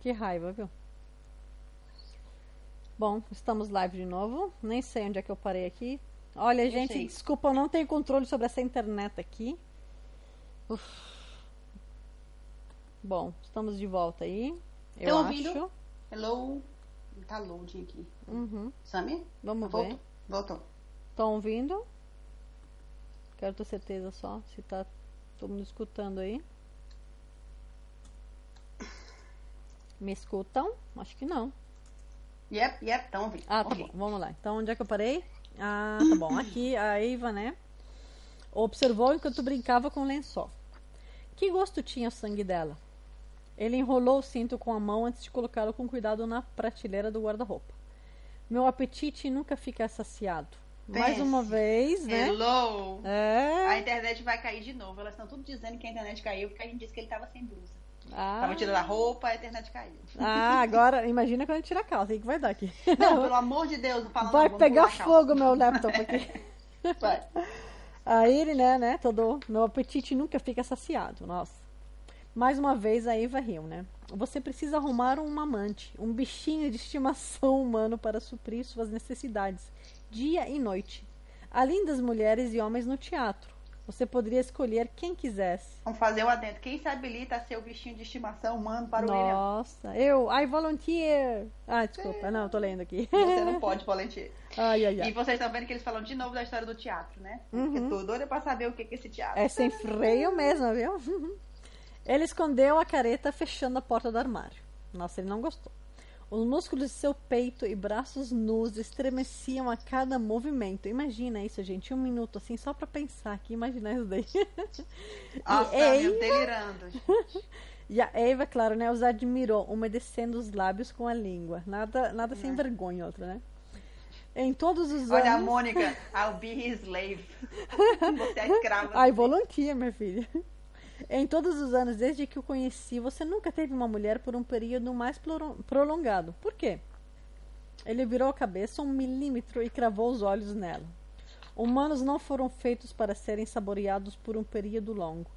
Que raiva, viu? Bom, estamos live de novo. Nem sei onde é que eu parei aqui. Olha, Eu gente, sei. desculpa, eu não tenho controle sobre essa internet aqui. Uf. Bom, estamos de volta aí. Eu Tão acho. ouvindo? Hello. Tá loading aqui. Uhum. Sammy? Vamos Voltou? ver. Voltou. Estão ouvindo? Quero ter certeza só se tá todo mundo escutando aí. Me escutam? Acho que não. Yep, yep, estão ouvindo. Ah, tá bom. Vamos lá. Então, onde é que eu parei? Ah, tá bom. Aqui a Eva, né? Observou enquanto brincava com o lençol. Que gosto tinha o sangue dela? Ele enrolou o cinto com a mão antes de colocá-lo com cuidado na prateleira do guarda-roupa. Meu apetite nunca fica saciado. Mais Pense. uma vez, né? Hello. É. A internet vai cair de novo. Elas estão tudo dizendo que a internet caiu porque a gente disse que ele tava sem blusa. Ah, Tava tirando a roupa, a internet caiu. ah, agora imagina quando tirar a calça. O que vai dar aqui? Não, pelo amor de Deus, não fala Vai não, pegar fogo meu laptop aqui. Vai. Aí ele, né, né, todo, meu apetite nunca fica saciado, nossa. Mais uma vez a Eva riu, né? Você precisa arrumar um amante, um bichinho de estimação humano para suprir suas necessidades, dia e noite. Além das mulheres e homens no teatro. Você poderia escolher quem quisesse. Vamos fazer o adentro. Quem se habilita a ser o bichinho de estimação humano para o William? Nossa, eu, I volunteer. Ah, desculpa, não, tô lendo aqui. Você não pode volunteer. Ai, ai, E ai. vocês estão vendo que eles falam de novo da história do teatro, né? Porque eu tô doida pra saber o que é esse teatro. É sem freio mesmo, viu? Ele escondeu a careta fechando a porta do armário. Nossa, ele não gostou. Os músculos de seu peito e braços nus estremeciam a cada movimento. Imagina isso, gente. Um minuto assim, só pra pensar aqui. Imagina isso daí. Nossa, e, Eva, delirando. gente. e a Eva, claro, né, os admirou, umedecendo os lábios com a língua. Nada, nada sem Né. vergonha, outra, né? Em todos os Olha a anos. Mônica, I'll be his slave. Você é a escrava. Ai, volunteer, minha filha. Em todos os anos desde que o conheci, você nunca teve uma mulher por um período mais prolongado. Por quê? Ele virou a cabeça um milímetro e cravou os olhos nela. Humanos não foram feitos para serem saboreados por um período longo.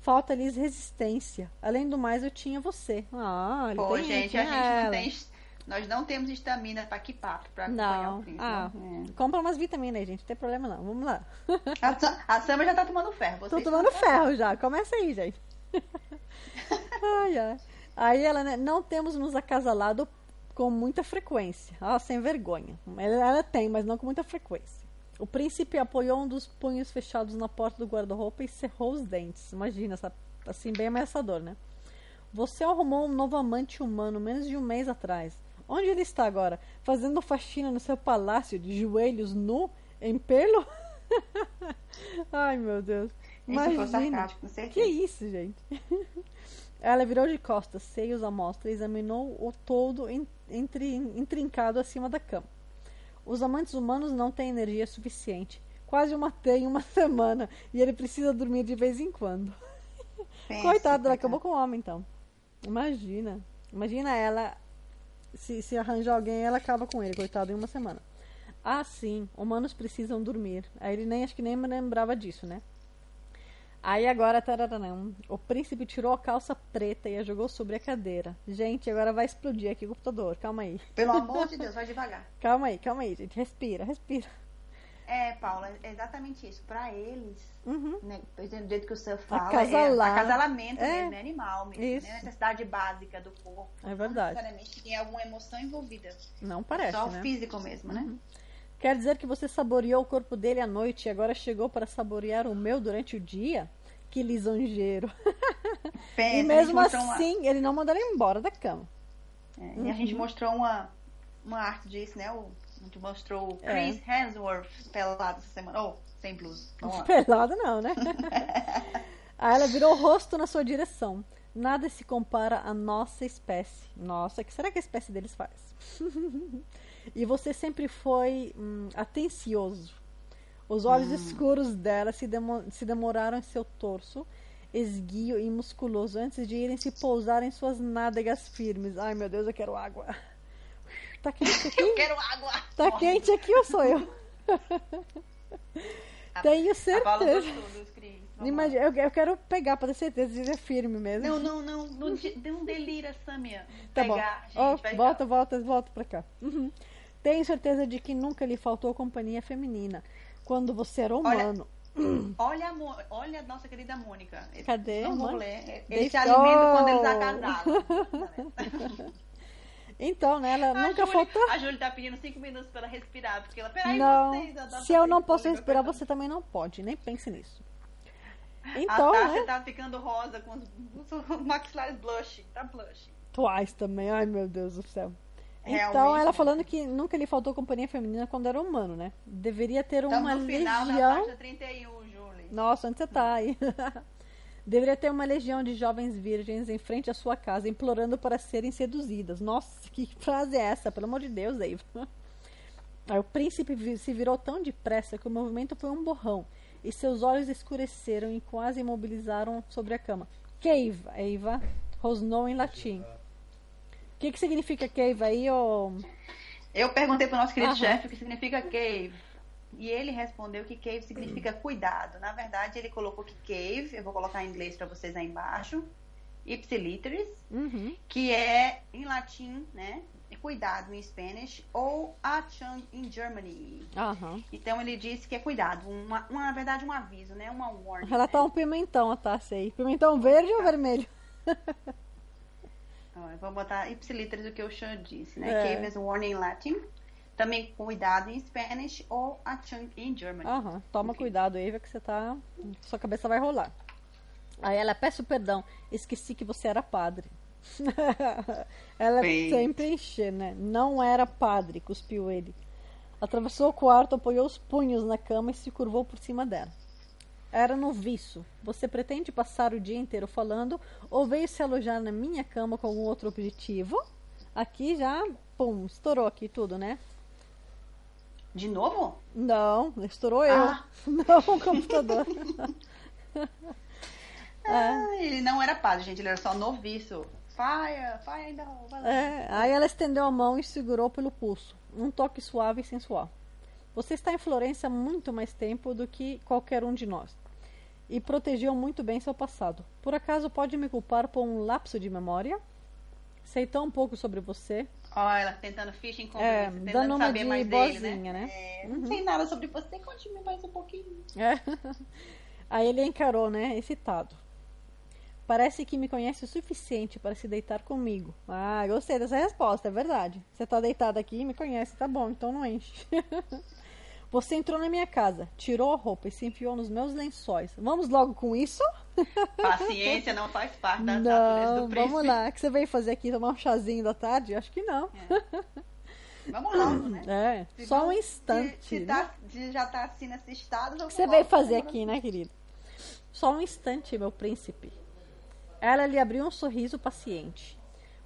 Falta-lhes resistência. Além do mais, eu tinha você. Ah, ele Pô, gente, a gente não tem. Nós não temos estamina pra que papo pra acompanhar Não. o príncipe. Ah, né? compra umas vitaminas aí, gente. Não tem problema não. Vamos lá. É. A, a Sama já tá tomando ferro. Tô Vocês tomando estão- ferro já. Começa aí, gente. ai, ai. Aí ela, né, não temos nos acasalado com muita frequência. Ah, sem vergonha. Ela, ela tem, mas não com muita frequência. O príncipe apoiou um dos punhos fechados na porta do guarda-roupa e cerrou os dentes. Imagina, essa- assim, bem ameaçador, né? Você arrumou um novo amante humano menos de um mês atrás. Onde ele está agora? Fazendo faxina no seu palácio de joelhos nu, em pelo? Ai, meu Deus. Isso foi Imagina. sarcástico, com Que isso, gente? Ela virou de costas, seios à mostra, e examinou o todo intrincado acima da cama. Os amantes humanos não têm energia suficiente. Quase o matei em uma semana e ele precisa dormir de vez em quando. Pense, Coitado, ela acabou com o homem, então. Imagina. Imagina ela. Se, se arranjar alguém, ela acaba com ele, coitado, em uma semana. Ah, sim, humanos precisam dormir. Aí ele nem acho que nem lembrava disso, né? Aí agora, tararanã, o príncipe tirou a calça preta e a jogou sobre a cadeira. Gente, agora vai explodir aqui o computador. Calma aí. Pelo amor de Deus, vai devagar. Calma aí, calma aí, gente. Respira, respira. É, Paula, é exatamente isso. Pra eles, Uhum. né, do jeito que o senhor fala, Acasalar. é acasalamento É. mesmo, é animal mesmo, Isso. né? necessidade básica do corpo. É verdade. Não necessariamente tem alguma emoção envolvida. Não parece, Só né? o físico mesmo, né? Quer dizer que você saboreou o corpo dele à noite e agora chegou para saborear o meu durante o dia? Que lisonjeiro. Pensa, e mesmo mostrou uma- assim, ele não mandou ele embora da cama. É, E a gente Uhum. mostrou uma, uma arte disso, né? O, gente mostrou o É. Chris Hemsworth pelado essa semana. Oh, sem blusa. Lá. Pelado não, né? Aí ela virou o rosto na sua direção. Nada se compara à nossa espécie. Nossa, que será que a espécie deles faz? e você sempre foi hum, atencioso. Os olhos escuros dela se, demo- se demoraram em seu torso, esguio e musculoso, antes de irem se pousar em suas nádegas firmes. Ai, meu Deus, eu quero água. Tá quente aqui? Eu quero água! Tá quente aqui ou sou eu? Tenho A Paula certeza. gostou dos Cris. Vamos Imagina, eu, eu quero pegar pra ter certeza de é firme mesmo. Não, não, não, não, de- não delira, Samia. Tá bom. Pegar, gente, Ó, vai volta, volta, volta pra cá. Uhum. Tenho certeza de que nunca lhe faltou companhia feminina quando você era humano. Olha a, Mo- olha a nossa querida Mônica. Cadê, vou Mônica? ler. Eles se Deitou. alimentam quando eles acasalam. Então, né, ela A nunca Júlia- faltou. A Júlia tá pedindo cinco minutos pra ela respirar, porque ela. Peraí, Não, vocês, se eu não posso respirar, você também não pode. Nem pense nisso. A Então, Tássia né? tá ficando rosa com os, os maxilares blush. Tá blush. Twice também, ai meu Deus do céu. Então, Realmente, ela né? falando que nunca lhe faltou companhia feminina quando era humano, né? Deveria ter uma Estamos no final legião. página 31, Júlia. Nossa, onde você tá aí? Deveria ter uma legião de jovens virgens em frente à sua casa, implorando para serem seduzidas. Nossa, que frase é essa? Pelo amor de Deus, Eva. Aí o príncipe se virou tão depressa que o movimento foi um borrão, e seus olhos escureceram e quase imobilizaram sobre a cama. Cave, Eva, rosnou em latim. O que, que significa cave aí, ô... Eu perguntei pro nosso querido Aham. chefe o que significa cave. E ele respondeu que cave significa cuidado. Na verdade, ele colocou que cave, eu vou colocar em inglês para vocês aí embaixo, ipsiliteris, Uhum. que é em latim, né? Cuidado em Spanish, ou Achtung em Germany. Aham. Então ele disse que é cuidado, uma, uma- na verdade um aviso, né? Uma warning. Ela né? tá um pimentão, a Tássia aí. Pimentão verde ou vermelho? Ó, eu vou botar ipsiliteris o que o Sean disse, né? É. Cave is a warning em latim. Também cuidado em Spanish ou Achtung em Germany. Aham, toma Enfim. cuidado, Eva, que você tá. Sua cabeça vai rolar. Aí ela, peço perdão, esqueci que você era padre. ela sempre enche, né? Não era padre, cuspiu ele. Atravessou o quarto, apoiou os punhos na cama e se curvou por cima dela. Era noviço. Você pretende passar o dia inteiro falando ou veio se alojar na minha cama com algum outro objetivo? Aqui já, pum, estourou aqui tudo, né? De novo? Não, estourou eu. Ah. Não o computador. Ah, ele não era padre, gente, ele era só noviço. Fire, fire não. É, aí ela estendeu a mão e segurou pelo pulso. Um toque suave e sensual. Você está em Florença há muito mais tempo do que qualquer um de nós. E protegeu muito bem seu passado. Por acaso pode me culpar por um lapso de memória? Sei tão pouco sobre você. Ó, ela tentando fishing com É, tentando dando uma saber de mais dele, boazinha, né? né? É, não sei nada sobre você, conte-me mais um pouquinho. É. Aí ele encarou, né, excitado. Parece que me conhece o suficiente para se deitar comigo. Ah, gostei dessa resposta, é verdade. Você tá deitado aqui e me conhece, tá bom, então não enche. Você entrou na minha casa, tirou a roupa e se enfiou nos meus lençóis. Vamos logo com isso? Paciência não faz parte da natureza Não, do príncipe. vamos lá. O que você veio fazer aqui? Tomar um chazinho da tarde? Acho que não. Vamos logo, né? É, Se só um instante. Se, se, né? tá- se já tá assim nesse estado, O que você veio fazer aqui, né, querido? Só um instante, meu príncipe. Ela lhe abriu um sorriso paciente.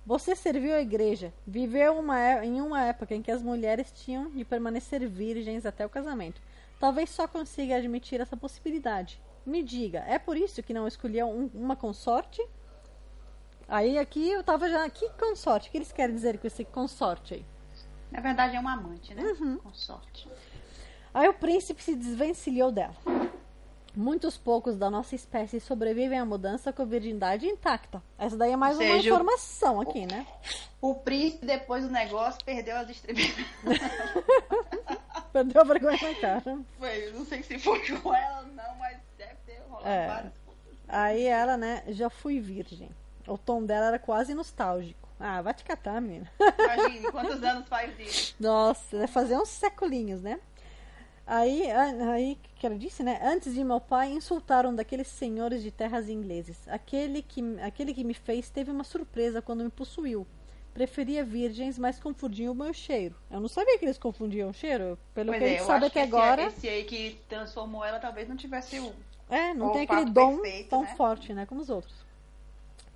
Você serviu a igreja, viveu uma é- em uma época em que as mulheres tinham de permanecer virgens até o casamento. Talvez só consiga admitir essa possibilidade. Me diga, é por isso que não escolheu um- uma consorte? Aí aqui eu tava já. Que consorte? O que eles querem dizer com esse consorte aí? Na verdade é um amante, né? Uhum. Com sorte. Aí o príncipe se desvencilhou dela. Muitos poucos da nossa espécie sobrevivem à mudança com a virgindade intacta. Essa daí é mais Ou uma seja, o- informação aqui, né? O príncipe, depois do negócio, perdeu as distribuições. Perdeu a vergonha na cara. Foi, não sei se foi com ela ou não, mas É. Aí ela, né, já fui virgem. O tom dela era quase nostálgico. Ah, vai te catar, menina. Imagine quantos anos faz isso. Nossa, deve fazer uns seculinhos, né? Aí, a- aí que ela disse, né? Antes de meu pai, insultaram daqueles senhores de terras ingleses. Aquele que, aquele que me fez teve uma surpresa quando me possuiu. Preferia virgens, mas confundiam o meu cheiro. Eu não sabia que eles confundiam o cheiro. Pelo Pois que a é, gente eu sabe até agora. esse aí que transformou ela talvez não tivesse o. É, não o tem aquele dom perfeito, tão né? forte, né, como os outros.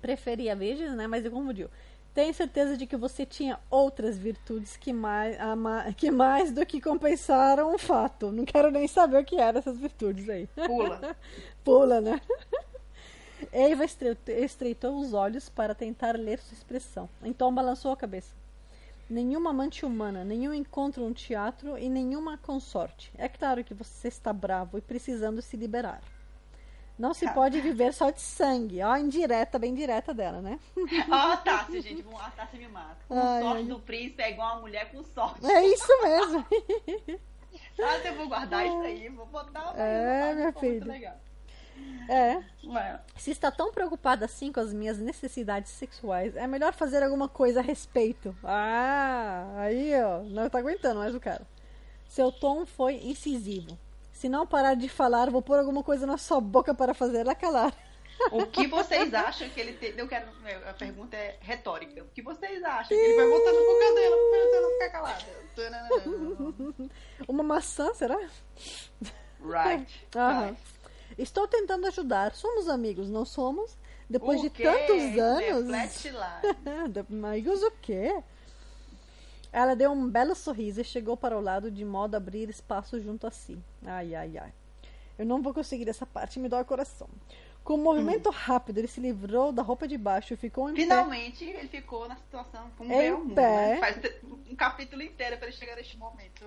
Preferia virgens, né, mas confundiu. Tenho certeza de que você tinha outras virtudes que mais, que mais do que compensaram o fato. Não quero nem saber o que eram essas virtudes aí. Pula. Pula, né? Eva estre- estreitou os olhos para tentar ler sua expressão. Então balançou a cabeça. nenhuma amante humana, nenhum encontro no teatro e nenhuma consorte. É claro que você está bravo e precisando se liberar. Não se Tá. pode viver só de sangue. Ó, a indireta, bem direta dela, né? Ó, a Tássia, gente. vamos- A Tássia me mata. Com Ai, sorte do príncipe é igual uma mulher com sorte. É isso mesmo. Tássia, eu vou guardar isso aí. Vou botar uma É, minha foto muito filha. legal. É. Se está tão preocupada assim com as minhas necessidades sexuais, é melhor fazer alguma coisa a respeito. Ah, aí, ó, não tá aguentando mais o cara. Seu tom foi incisivo. Se não parar de falar, vou pôr alguma coisa na sua boca para fazer ela calar. O que vocês acham que ele tem. Eu quero. A pergunta é retórica. O que vocês acham que ele vai botar na boca dela pra você não ficar calada? Uma maçã, será? Right. Aham. right. Estou tentando ajudar. Somos amigos, não somos? Depois O de quê? tantos anos. Amigos o quê? Ela deu um belo sorriso e chegou para o lado de modo a abrir espaço junto a si. Ai, ai, ai. Eu não vou conseguir essa parte, me dói o coração. Com um movimento rápido, ele se livrou da roupa de baixo e ficou em pé. Finalmente ele ficou na situação como Em ver o mundo. pé. Né? Faz um capítulo inteiro para ele chegar neste momento.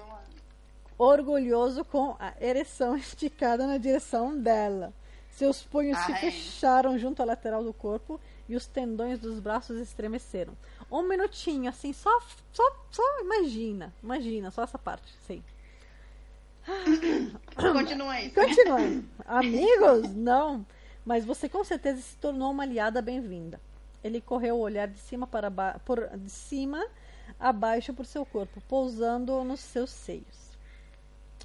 Orgulhoso com a ereção esticada na direção dela. Seus punhos se Ah, é. fecharam junto à lateral do corpo e os tendões dos braços estremeceram. Um minutinho, assim, só, só, só imagina, imagina, só essa parte, sim. Continua aí. Continuando. Amigos? Não. Mas você com certeza se tornou uma aliada bem-vinda. Ele correu o olhar de cima para ba por, de cima a baixo por seu corpo, pousando nos seus seios.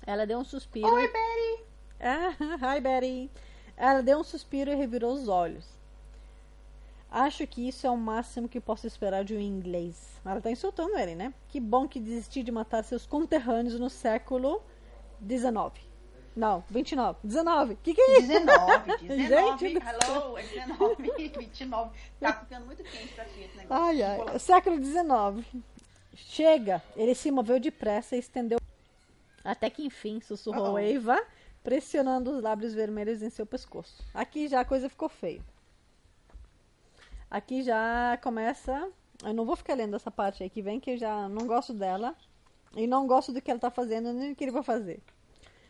Ela deu um suspiro. Oi, e- Betty. Ah, hi, Betty. Ela deu um suspiro e revirou os olhos. Acho que isso é o máximo que posso esperar de um inglês. Ela tá insultando ele, né? Que bom que desistiu de matar seus conterrâneos no século XIX. Não, 29. 19. Que que é isso? 19, 19. Gente Hello, é 19, 29. Tá ficando muito quente pra ti esse negócio. Ai, ai. Século XIX. Chega. Ele se moveu depressa e estendeu. Até que enfim, sussurrou Uh-oh. Eva, pressionando os lábios vermelhos em seu pescoço. Aqui já a coisa ficou feia. Aqui já começa. Eu não vou ficar lendo essa parte aí que vem, que eu já não gosto dela. E não gosto do que ela tá fazendo, nem do que ele vai fazer.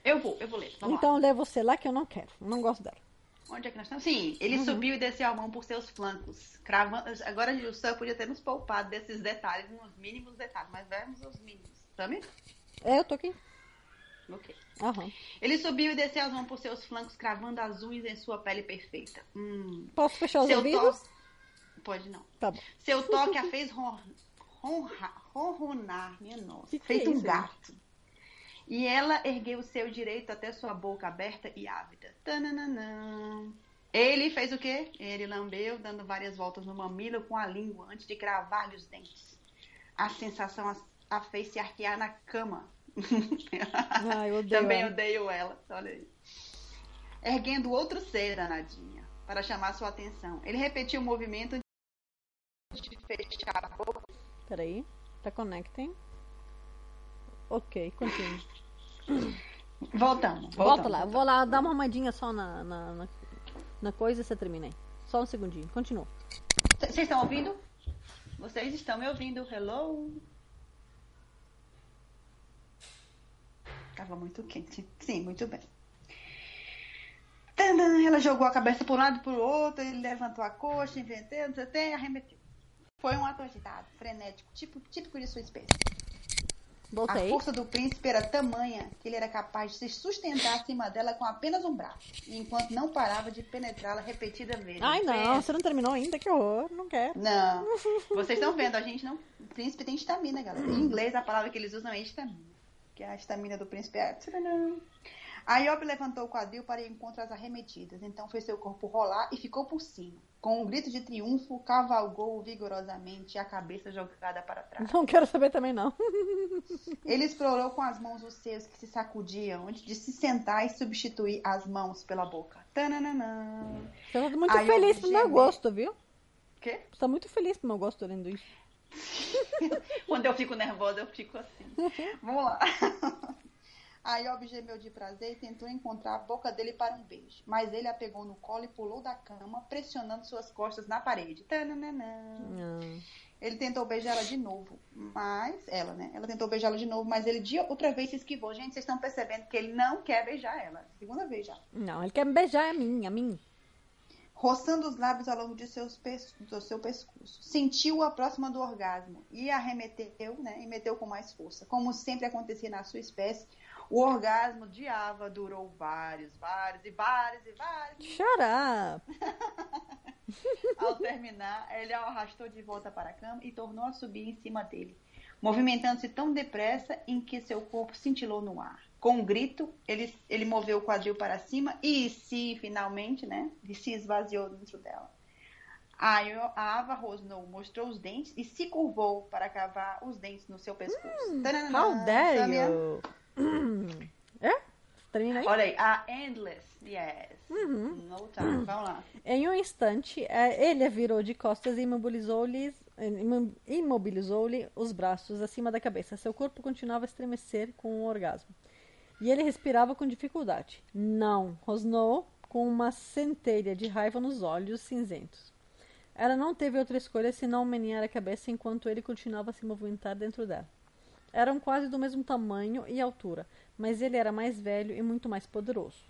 Eu vou, eu vou ler. Vamos lá. então lê você lá que eu não quero. Não gosto dela. Onde é que nós estamos? Sim, ele Uhum. subiu e desceu a mão por seus flancos. Cravando... Agora o Sam podia ter nos poupado desses detalhes, nos mínimos detalhes, mas vamos aos mínimos. Sammy? É, eu tô aqui. Ok. Aham. Ele subiu e desceu as mãos por seus flancos, cravando as unhas em sua pele perfeita. Hum. Posso fechar os Seu ouvidos? toque... Pode não. Tá bom. Seu toque a fez ronronar, minha nossa, Que que é feito um gato. E ela ergueu o seu direito até sua boca aberta e ávida. Tananã. Ele fez o quê? Ele lambeu, dando várias voltas no mamilo com a língua antes de cravar-lhe os dentes. A sensação a, fez se arquear na cama. Ai, eu odeio Também ela. odeio ela, olha aí. Erguendo outro ser, danadinha, para chamar sua atenção. Ele repetiu o movimento fechar a boca. Peraí. Tá connecting. Ok, continue. Voltamos, voltamos. Volta lá. Vou lá dar uma armadinha só na, na, na, na coisa e você termina aí. Só um segundinho. Continua. Vocês estão ouvindo? Vocês estão me ouvindo? Hello? Tava muito quente. Sim, muito bem. Tadã, ela jogou a cabeça por um lado e por outro, ele levantou a coxa, inventando, não sei o arremeteu. Foi um ato agitado, frenético, tipo, típico de sua espécie. A Voltei. força do príncipe era tamanha que ele era capaz de se sustentar acima dela com apenas um braço, enquanto não parava de penetrá-la repetidas vezes. Ai, não. Pensa. Você não terminou ainda? Que horror. Não quero. Não. Vocês estão vendo, a gente não. O príncipe tem estamina, galera. Em inglês a palavra que eles usam é estamina. Que a estamina do príncipe é. Tcharam. A Iob levantou o quadril para ir encontro às arremetidas. Então fez seu corpo rolar e ficou por cima. Com um grito de triunfo, cavalgou vigorosamente, a cabeça jogada para trás. Não quero saber também, não. Ele explorou com as mãos os seios que se sacudiam antes de se sentar e substituir as mãos pela boca. Tananana. Você tá muito feliz pro meu gosto, viu? Quê? Você tá muito feliz pro meu gosto lendo isso. Quando eu fico nervosa, eu fico assim. Vamos lá. A Iob gemeu de prazer e tentou encontrar a boca dele para um beijo. Mas ele a pegou no colo e pulou da cama, pressionando suas costas na parede. Tananana. Não. Ele tentou beijá-la de novo, mas ela, né? Ela tentou beijá-la de novo, mas ele de outra vez se esquivou. Gente, vocês estão percebendo que ele não quer beijar ela. Segunda vez já. Não, ele quer me beijar a mim, a mim. Roçando os lábios ao longo de seus do seu pescoço. Sentiu-a próxima do orgasmo e arremeteu, né? E meteu com mais força. Como sempre acontecia na sua espécie, o orgasmo de Ava durou vários, vários e vários e vários. Up. Ao terminar, ele a arrastou de volta para a cama e tornou a subir em cima dele, movimentando-se tão depressa em que seu corpo cintilou no ar. Com um grito, ele, ele moveu o quadril para cima e se, finalmente, né, se esvaziou dentro dela. A, a Ava rosnou, mostrou os dentes e se curvou para cavar os dentes no seu pescoço. Tananã, How dare you? É? Termina aí? Olha aí, a Endless, yes. Uhum. No time, vamos lá. Em um instante, é, ele a virou de costas e imobilizou-lhe imo- imobilizou-lhe os braços acima da cabeça. Seu corpo continuava a estremecer com o orgasmo. E ele respirava com dificuldade. Não, rosnou com uma centelha de raiva nos olhos cinzentos. Ela não teve outra escolha senão menear a cabeça enquanto ele continuava a se movimentar dentro dela. Eram quase do mesmo tamanho e altura, mas ele era mais velho e muito mais poderoso.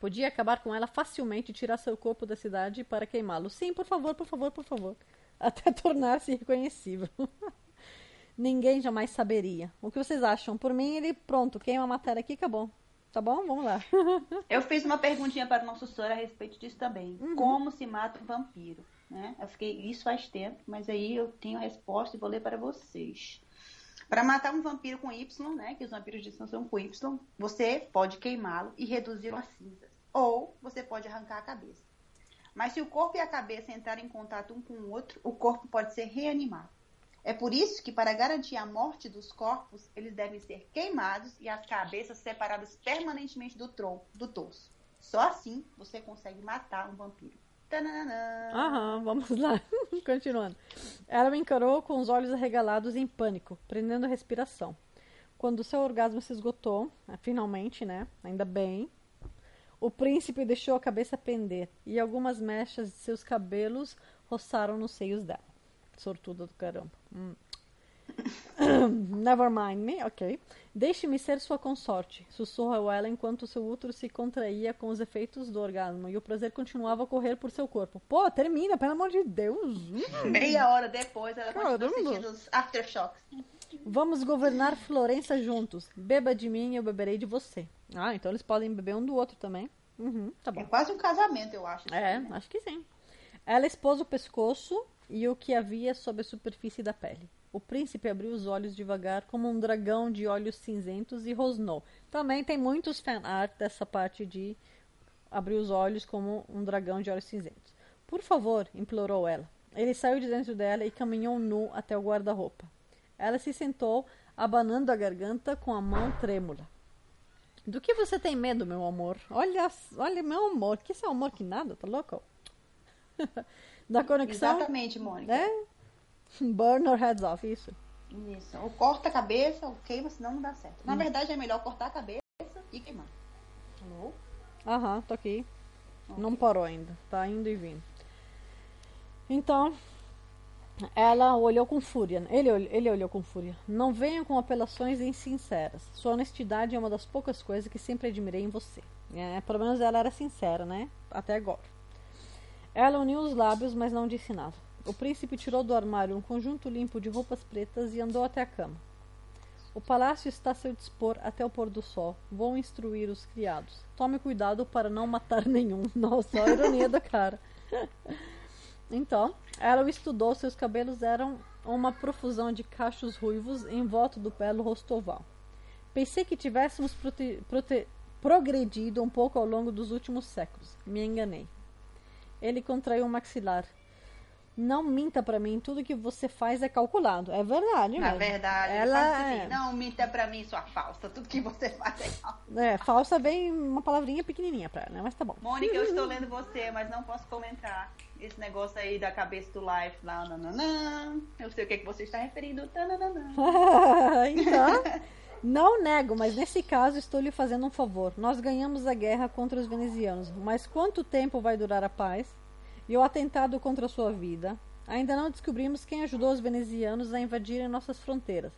Podia acabar com ela facilmente e tirar seu corpo da cidade para queimá-lo. Sim, por favor, por favor, por favor. Até tornar-se reconhecível. Ninguém jamais saberia. O que vocês acham? Por mim, ele pronto, queima a matéria aqui, acabou. Tá bom? Vamos lá. Eu fiz uma perguntinha para o nosso senhor a respeito disso também. Como se mata um vampiro? Né? Eu fiquei, isso faz tempo, mas aí eu tenho a resposta e vou ler para vocês. Para matar um vampiro com Y, né, que os vampiros de são com Y, você pode queimá-lo e reduzi-lo a cinzas. Ou você pode arrancar a cabeça. Mas se o corpo e a cabeça entrarem em contato um com o outro, o corpo pode ser reanimado. É por isso que, para garantir a morte dos corpos, eles devem ser queimados e as cabeças separadas permanentemente do tronco, do torso. Só assim você consegue matar um vampiro. Tananã. Aham, vamos lá. Continuando. Ela me encarou com os olhos arregalados em pânico, prendendo a respiração. Quando seu orgasmo se esgotou, ah, finalmente, né? Ainda bem. O príncipe deixou a cabeça pender e algumas mechas de seus cabelos roçaram nos seios dela. Sortuda do caramba. Hum. Never mind me, ok. Deixe-me ser sua consorte, sussurrou ela enquanto seu útero se contraía com os efeitos do orgasmo e o prazer continuava a correr por seu corpo. Pô, termina, pelo amor de Deus. Hum. Meia hora depois, ela continua Caramba. sentindo os aftershocks. Vamos governar Florença juntos. Beba de mim e eu beberei de você. Ah, então eles podem beber um do outro também. Uhum, tá É bom. quase um casamento, eu acho. É, assim, né? acho que sim. Ela expôs o pescoço e o que havia sob a superfície da pele. O príncipe abriu os olhos devagar, como um dragão de olhos cinzentos, e rosnou. Também tem muitos fanart dessa parte de abrir os olhos como um dragão de olhos cinzentos. Por favor, implorou ela. Ele saiu de dentro dela e caminhou nu até o guarda-roupa. Ela se sentou, abanando a garganta com a mão trêmula. Do que você tem medo, meu amor? Olha, olha, meu amor, que esse é amor que nada, tá louco? da conexão. Exatamente, Mônica. Né? Burn our heads off, isso. Isso. Ou corta a cabeça ou queima, senão não dá certo. Hum. Na verdade, é melhor cortar a cabeça e queimar. Alô? Aham, tô aqui. Não parou ainda. Tá indo e vindo. Então, ela olhou com fúria. Ele, ele olhou com fúria. Não venha com apelações insinceras. Sua honestidade é uma das poucas coisas que sempre admirei em você. É, pelo menos ela era sincera, né? Até agora. Ela uniu os lábios, mas não disse nada. O príncipe tirou do armário um conjunto limpo de roupas pretas e andou até a cama. O palácio está a seu dispor até o pôr do sol. Vou instruir os criados. Tome cuidado para não matar nenhum. Nossa, a ironia da cara. Então, ela o estudou. Seus cabelos eram uma profusão de cachos ruivos em volta do belo rosto oval. Pensei que tivéssemos progredido um pouco ao longo dos últimos séculos. Me enganei. Ele contraiu o maxilar. Não minta pra mim, tudo que você faz é calculado. É verdade, Na mesmo. verdade, ela assim, é- não minta pra mim, sua falsa. Tudo que você faz é falso. É, falsa vem uma palavrinha pequenininha pra ela, né? Mas tá bom. Mônica, eu estou lendo você, mas não posso comentar. Esse negócio aí da cabeça do life lá, nananã. Eu sei o que, que você está referindo. Então, não nego, mas nesse caso estou lhe fazendo um favor. Nós ganhamos a guerra contra os venezianos, mas quanto tempo vai durar a paz? E o atentado contra sua vida? Ainda não descobrimos quem ajudou os venezianos a invadirem nossas fronteiras.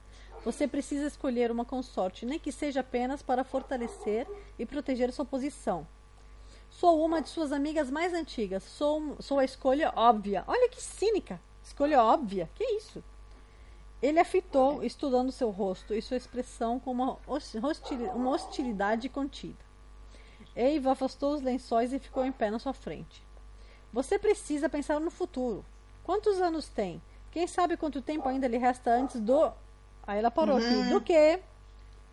Você precisa escolher uma consorte, nem que seja apenas para fortalecer e proteger sua posição. Sou uma de suas amigas mais antigas. Sou, sou a escolha óbvia. Olha que cínica! Escolha óbvia. Que isso? Ele a fitou, estudando seu rosto e sua expressão com uma, hostil, uma hostilidade contida. Eva afastou os lençóis e ficou em pé na sua frente. Você precisa pensar no futuro. Quantos anos tem? Quem sabe quanto tempo ainda lhe resta antes do. Aí ela parou aqui. Uhum. Do quê?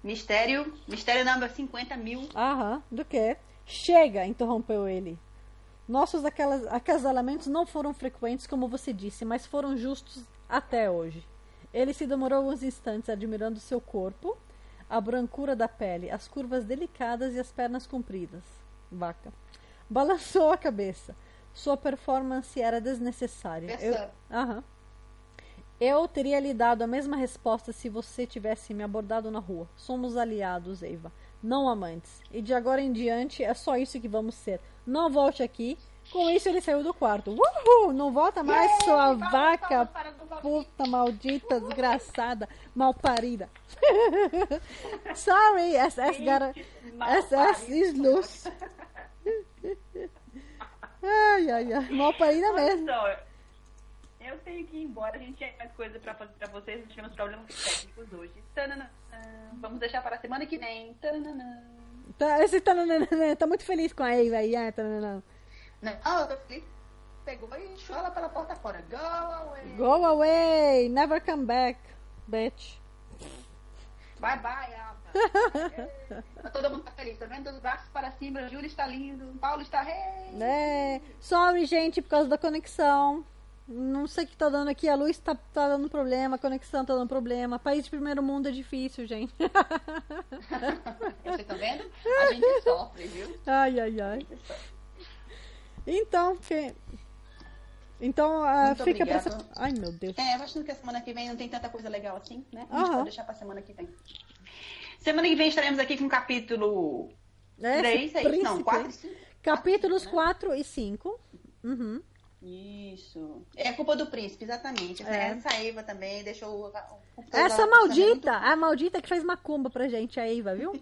Mistério. Mistério number 50 mil. Aham, do quê? Chega, interrompeu ele. Nossos aquelas- acasalamentos não foram frequentes, como você disse, mas foram justos até hoje. Ele se demorou alguns instantes admirando seu corpo, a brancura da pele, as curvas delicadas e as pernas compridas. Vaca. Balançou a cabeça. Sua performance era desnecessária. Eu, Aham. Eu teria lhe dado a mesma resposta se você tivesse me abordado na rua. Somos aliados, Eva, não amantes. E de agora em diante é só isso que vamos ser. Não volte aqui. Com isso ele saiu do quarto. Uhul! Não volta mais, sua vaca puta maldita, desgraçada, malparida. Sorry, SS got a, SS is loose. Ai, ai, ai. Malparida Olha mesmo. só, eu tenho que ir embora. A gente tinha mais coisa pra fazer pra vocês. Nós tivemos problemas técnicos hoje. Tananã. Vamos deixar para a semana que vem. Tananã. Tá, esse tá, tá muito feliz com a Eva aí. Ah, tá, não, ah, o Felipe pegou e ela pela porta fora. Go away. Go away, never come back, bitch. Bye bye, Alva. É. Todo mundo tá feliz, tá vendo? Os braços para cima, Júlio está lindo, Paulo está rei. É, sorry, gente, por causa da conexão. Não sei o que tá dando aqui, a luz tá, tá dando problema, a conexão tá dando problema. País de primeiro mundo é difícil, gente. Vocês estão vendo? A gente sofre, viu? ai, ai, ai. Então, que... Então, Muito fica pra... obrigada. essa- Ai, meu Deus. É, eu acho que a semana que vem não tem tanta coisa legal assim, né? A gente Aham. pode deixar pra semana que vem. Semana que vem estaremos aqui com o capítulo É, 3, é isso? Não, príncipe. 4 e 5. Capítulos né? 4 e 5. Uhum. Isso. É culpa do príncipe, exatamente. É. Essa Eva também deixou o Essa maldita, a maldita que fez macumba pra gente, a Eva, viu?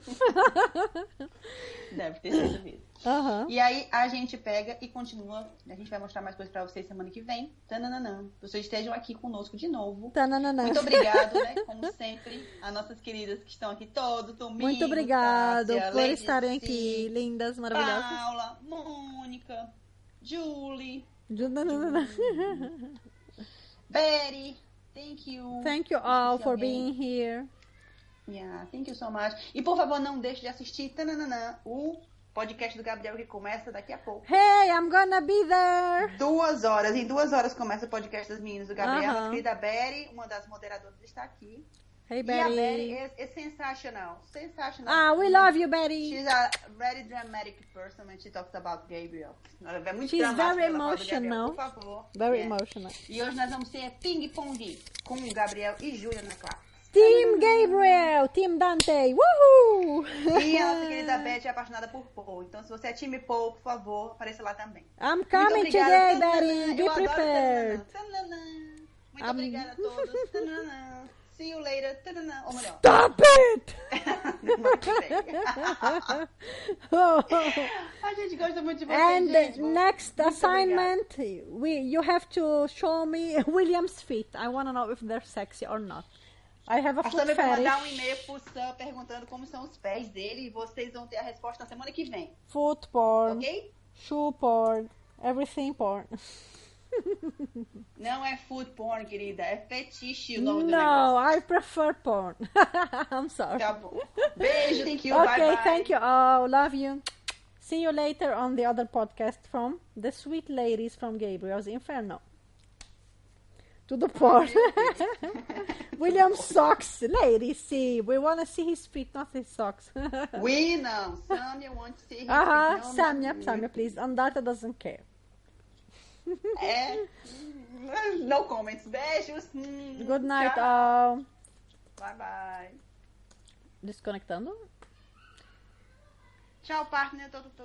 Deve ter sido mesmo. Aham. E aí a gente pega e continua. A gente vai mostrar mais coisas pra vocês semana que vem. Tananã. Vocês estejam aqui conosco de novo. Tananana. Muito obrigado, né? Como sempre, a nossas queridas que estão aqui todos. Domingo, Muito obrigado Tássia, por Lady estarem C, aqui, lindas, maravilhosas. Paula, Mônica, Julie. Betty. Thank you. Thank you all for being here. Yeah, thank you so much. E por favor, não deixe de assistir tananana, o podcast do Gabriel que começa daqui a pouco. Hey, I'm gonna be there. Duas horas. Em duas horas começa o podcast das meninas do Gabriel. Aham. A querida Betty, uma das moderadoras, está aqui. Hey, E a Betty Betty. é, sensacional. Sensacional. Ah, we love you, Betty. She's a very dramatic person when she talks about Gabriel. É muito She's very Gabriel, emotional. Por favor. Very Yeah. emotional. E hoje nós vamos ter ping-pong com Gabriel e Júlia na classe. Team Gabriel, Team Dante, woohoo! E a nossa querida Beth é apaixonada por Paul. Então, se você é time Paul, por favor, apareça lá também. I'm coming today. Betty. Be prepared. Muito obrigada a todos. See you later. Ou melhor. Stop it! A gente gosta muito de vocês, And gente. next Muito assignment, we you have to show me William's feet. I want to know if they're sexy or not. I have a foot Samia vai mandar um fetish. e-mail pro Sam perguntando como são os pés dele e vocês vão ter a resposta na semana que vem, Foot porn, ok? shoe porn, everything porn. Não é food porn, querida, é fetiche o nome do negócio. No, I prefer porn. I'm sorry. Tá bom. Beijo, thank you, okay, bye bye. thank you all. Love you. See you later on the other podcast from the sweet ladies from Gabriel's Inferno. Tudo porn. William socks, ladies, see. We want to see his feet, not his socks. We não, Samia wants to see his Uh-huh, feet. Não, Samia. Samia, please. Andata doesn't care. É. No comments. Beijos. Good night, tchau. all. Bye bye. Desconectando? Tchau, partner. Tô, tô, tô,